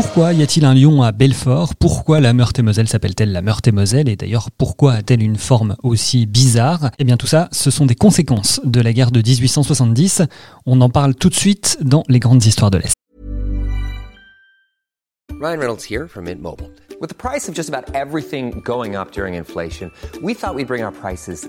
Pourquoi y a-t-il un lion à Belfort? Pourquoi la Meurthe-et-Moselle s'appelle-t-elle la Meurthe-et-Moselle? Et d'ailleurs, pourquoi a-t-elle une forme aussi bizarre? Eh bien tout ça, ce sont des conséquences de la guerre de 1870. On en parle tout de suite dans les grandes histoires de l'Est. Ryan Reynolds here from Mint Mobile. With the price of just about everything going up during inflation, we thought we'd bring our prices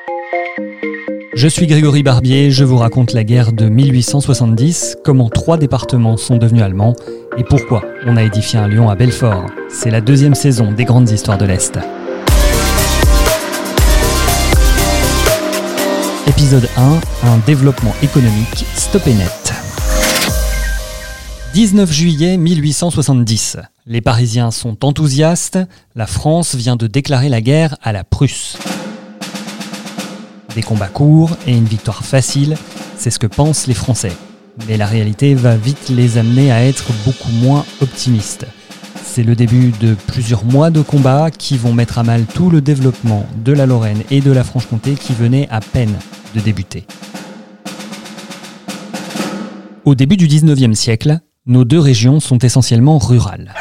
Je suis Grégory Barbier, je vous raconte la guerre de 1870, comment trois départements sont devenus allemands et pourquoi on a édifié un lion à Belfort. C'est la deuxième saison des grandes histoires de l'Est. Épisode 1, un développement économique stoppé net. 19 juillet 1870. Les Parisiens sont enthousiastes, la France vient de déclarer la guerre à la Prusse. Des combats courts et une victoire facile, c'est ce que pensent les Français. Mais la réalité va vite les amener à être beaucoup moins optimistes. C'est le début de plusieurs mois de combats qui vont mettre à mal tout le développement de la Lorraine et de la Franche-Comté qui venait à peine de débuter. Au début du 19e siècle, nos deux régions sont essentiellement rurales.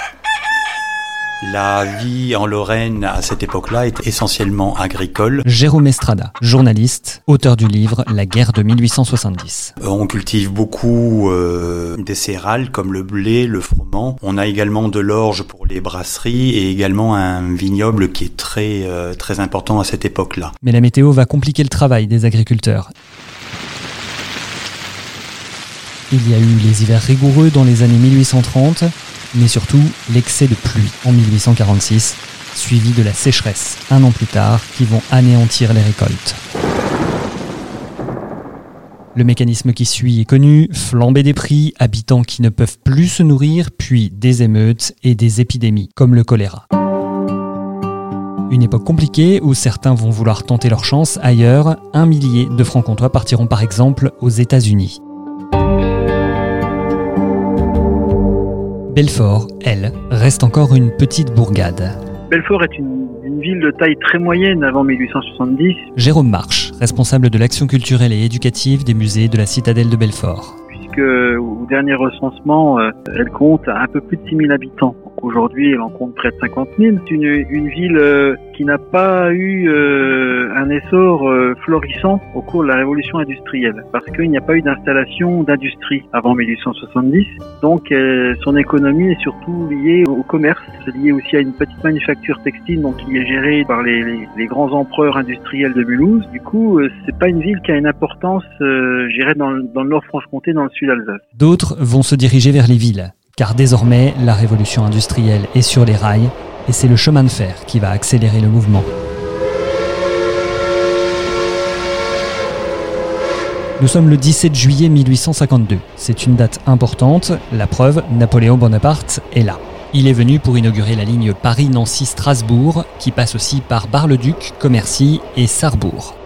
La vie en Lorraine à cette époque-là est essentiellement agricole. Jérôme Estrada, journaliste, auteur du livre La guerre de 1870. Euh, On cultive beaucoup euh, des céréales comme le blé, le froment. On a également de l'orge pour les brasseries et également un vignoble qui est très euh, très important à cette époque-là. Mais la météo va compliquer le travail des agriculteurs. Il y a eu les hivers rigoureux dans les années 1830, mais surtout l'excès de pluie en 1846, suivi de la sécheresse un an plus tard, qui vont anéantir les récoltes. Le mécanisme qui suit est connu, flambée des prix, habitants qui ne peuvent plus se nourrir, puis des émeutes et des épidémies, comme le choléra. Une époque compliquée où certains vont vouloir tenter leur chance ailleurs, un millier de francs-comtois partiront par exemple aux États-Unis. Belfort, elle, reste encore une petite bourgade. Belfort est une, une ville de taille très moyenne avant 1870, Jérôme Marche, responsable de l'action culturelle et éducative des musées de la citadelle de Belfort. puisque au dernier recensement, euh, elle compte un peu plus de 6000 habitants. Aujourd'hui, elle en compte près de 50 000. C'est une, une ville euh, qui n'a pas eu euh, un essor euh, florissant au cours de la révolution industrielle, parce qu'il n'y a pas eu d'installation d'industrie avant 1870. Donc euh, son économie est surtout liée au commerce. C'est lié aussi à une petite manufacture textile donc qui est gérée par les, les- les grands empereurs industriels de Mulhouse. Du coup, euh, c'est pas une ville qui a une importance, euh, je dirais, dans, le- dans le Nord-Franche-Comté, dans le sud Alsace. D'autres vont se diriger vers les villes, car désormais la révolution industrielle est sur les rails et c'est le chemin de fer qui va accélérer le mouvement. Nous sommes le 17 juillet 1852. C'est une date importante. La preuve, Napoléon Bonaparte est là. Il est venu pour inaugurer la ligne Paris-Nancy-Strasbourg, qui passe aussi par Bar-le-Duc, Commercy et Sarrebourg.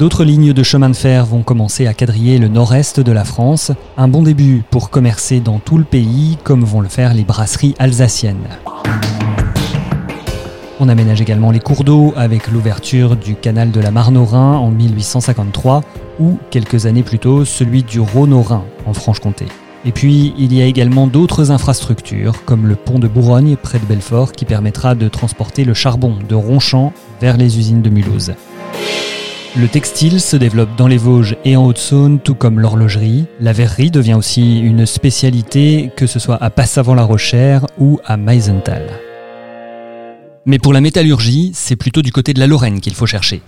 D'autres lignes de chemin de fer vont commencer à quadriller le nord-est de la France, un bon début pour commercer dans tout le pays comme vont le faire les brasseries alsaciennes. On aménage également les cours d'eau avec l'ouverture du canal de la Marne au Rhin en 1853 ou quelques années plus tôt celui du Rhône au Rhin en Franche-Comté. Et puis il y a également d'autres infrastructures comme le pont de Bourgogne près de Belfort qui permettra de transporter le charbon de Ronchamp vers les usines de Mulhouse. Le textile se développe dans les Vosges et en Haute-Saône, tout comme l'horlogerie. La verrerie devient aussi une spécialité, que ce soit à Passavant-la-Rochère ou à Meisenthal. Mais pour la métallurgie, c'est plutôt du côté de la Lorraine qu'il faut chercher.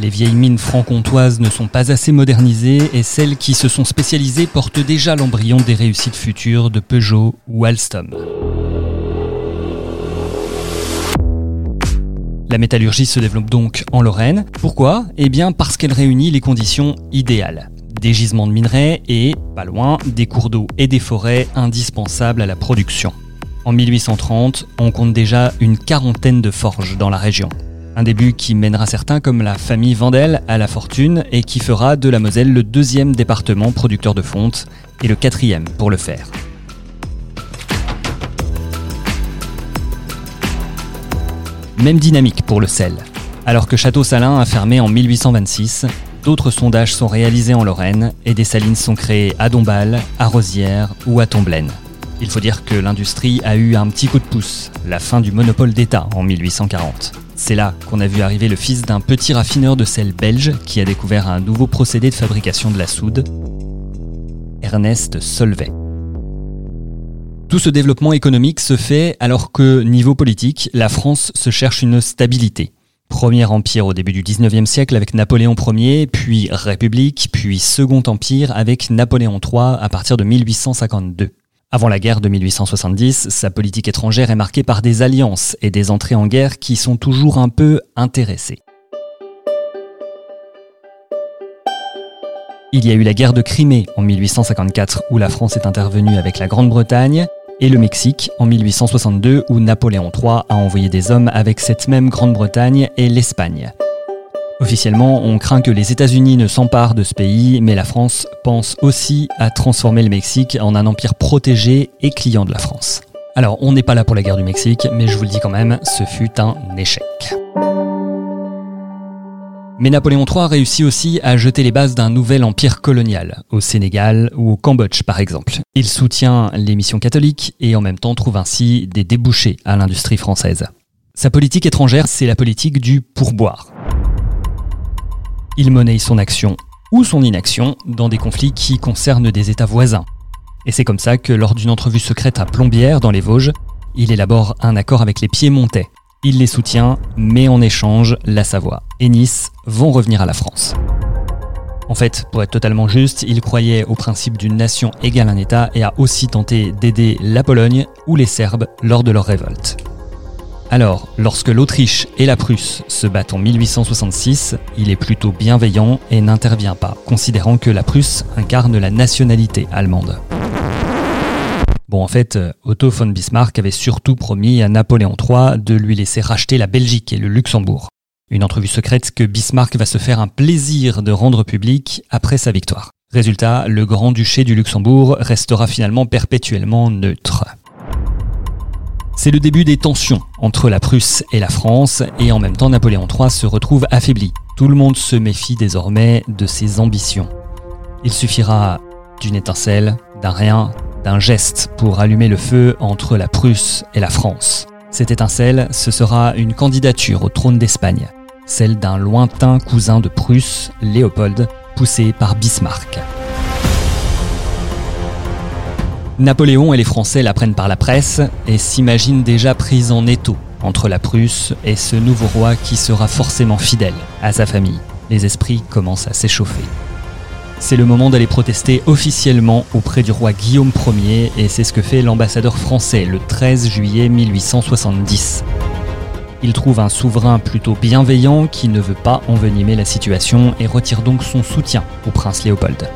Les vieilles mines franc-comtoises ne sont pas assez modernisées et celles qui se sont spécialisées portent déjà l'embryon des réussites futures de Peugeot ou Alstom. La métallurgie se développe donc en Lorraine. Pourquoi? Eh bien parce qu'elle réunit les conditions idéales. Des gisements de minerais et, pas loin, des cours d'eau et des forêts indispensables à la production. En 1830, on compte déjà une quarantaine de forges dans la région. Un début qui mènera certains comme la famille Vandel à la fortune et qui fera de la Moselle le deuxième département producteur de fonte et le quatrième pour le faire. Même dynamique pour le sel. Alors que Château-Salin a fermé en 1826, d'autres sondages sont réalisés en Lorraine et des salines sont créées à Dombasle, à Rosières ou à Tomblaine. Il faut dire que l'industrie a eu un petit coup de pouce, la fin du monopole d'État en 1840. C'est là qu'on a vu arriver le fils d'un petit raffineur de sel belge qui a découvert un nouveau procédé de fabrication de la soude, Ernest Solvay. Tout ce développement économique se fait alors que, niveau politique, la France se cherche une stabilité. Premier empire au début du 19e siècle avec Napoléon Ier, puis République, puis Second Empire avec Napoléon III à partir de 1852. Avant la guerre de 1870, sa politique étrangère est marquée par des alliances et des entrées en guerre qui sont toujours un peu intéressées. Il y a eu la guerre de Crimée en 1854 où la France est intervenue avec la Grande-Bretagne et le Mexique en 1862 où Napoléon III a envoyé des hommes avec cette même Grande-Bretagne et l'Espagne. Officiellement, on craint que les États-Unis ne s'emparent de ce pays, mais la France pense aussi à transformer le Mexique en un empire protégé et client de la France. Alors, on n'est pas là pour la guerre du Mexique, mais je vous le dis quand même, ce fut un échec. Mais Napoléon III réussit aussi à jeter les bases d'un nouvel empire colonial, au Sénégal ou au Cambodge par exemple. Il soutient les missions catholiques et en même temps trouve ainsi des débouchés à l'industrie française. Sa politique étrangère, c'est la politique du pourboire il monnaie son action ou son inaction dans des conflits qui concernent des États voisins. Et c'est comme ça que lors d'une entrevue secrète à Plombières, dans les Vosges, il élabore un accord avec les Piémontais. Il les soutient, mais en échange, la Savoie et Nice vont revenir à la France. En fait, pour être totalement juste, il croyait au principe d'une nation égale un État et a aussi tenté d'aider la Pologne ou les Serbes lors de leur révolte. Alors, lorsque l'Autriche et la Prusse se battent en 1866, il est plutôt bienveillant et n'intervient pas, considérant que la Prusse incarne la nationalité allemande. Bon, en fait, Otto von Bismarck avait surtout promis à Napoléon III de lui laisser racheter la Belgique et le Luxembourg. Une entrevue secrète que Bismarck va se faire un plaisir de rendre publique après sa victoire. Résultat, le Grand-Duché du Luxembourg restera finalement perpétuellement neutre. C'est le début des tensions entre la Prusse et la France, et en même temps Napoléon III se retrouve affaibli. Tout le monde se méfie désormais de ses ambitions. Il suffira d'une étincelle, d'un rien, d'un geste pour allumer le feu entre la Prusse et la France. Cette étincelle, ce sera une candidature au trône d'Espagne, celle d'un lointain cousin de Prusse, Léopold, poussé par Bismarck. Napoléon et les Français l'apprennent par la presse et s'imaginent déjà pris en étau entre la Prusse et ce nouveau roi qui sera forcément fidèle à sa famille. Les esprits commencent à s'échauffer. C'est le moment d'aller protester officiellement auprès du roi Guillaume Ier et c'est ce que fait l'ambassadeur français le 13 juillet 1870. Il trouve un souverain plutôt bienveillant qui ne veut pas envenimer la situation et retire donc son soutien au prince Léopold.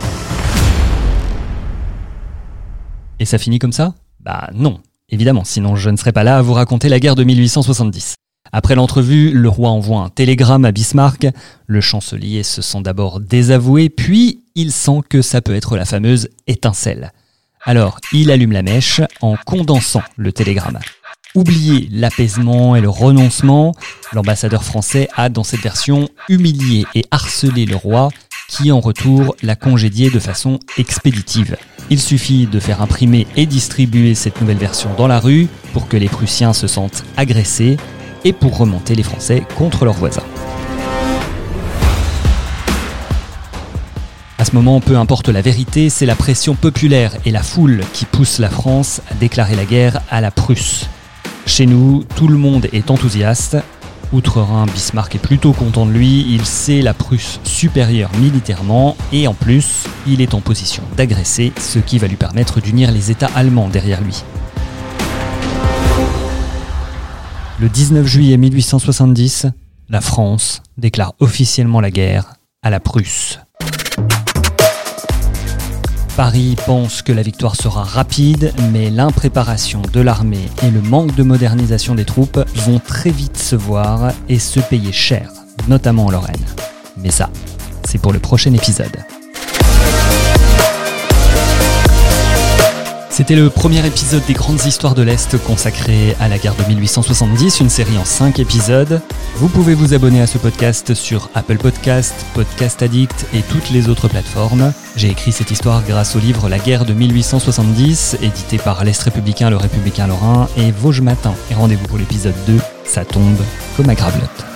Et ça finit comme ça? Bah non, évidemment, sinon je ne serais pas là à vous raconter la guerre de 1870. Après l'entrevue, le roi envoie un télégramme à Bismarck. Le chancelier se sent d'abord désavoué, puis il sent que ça peut être la fameuse étincelle. Alors, il allume la mèche en condensant le télégramme. Oubliez l'apaisement et le renoncement, l'ambassadeur français a dans cette version humilié et harcelé le roi qui en retour l'a congédié de façon expéditive. Il suffit de faire imprimer et distribuer cette nouvelle version dans la rue pour que les Prussiens se sentent agressés et pour remonter les Français contre leurs voisins. À ce moment, peu importe la vérité, c'est la pression populaire et la foule qui poussent la France à déclarer la guerre à la Prusse. Chez nous, tout le monde est enthousiaste Outre-Rhin, Bismarck est plutôt content de lui, il sait la Prusse supérieure militairement et en plus, il est en position d'agresser, ce qui va lui permettre d'unir les États allemands derrière lui. Le 19 juillet 1870, la France déclare officiellement la guerre à la Prusse. Paris pense que la victoire sera rapide, mais l'impréparation de l'armée et le manque de modernisation des troupes vont très vite se voir et se payer cher, notamment en Lorraine. Mais ça, c'est pour le prochain épisode. C'était le premier épisode des Grandes Histoires de l'Est consacré à la guerre de 1870, une série en 5 épisodes. Vous pouvez vous abonner à ce podcast sur Apple Podcast, Podcast Addict et toutes les autres plateformes. J'ai écrit cette histoire grâce au livre La guerre de 1870, édité par l'Est républicain, le républicain lorrain et Vosges Matin. Et rendez-vous pour l'épisode 2, ça tombe comme à Gravelotte.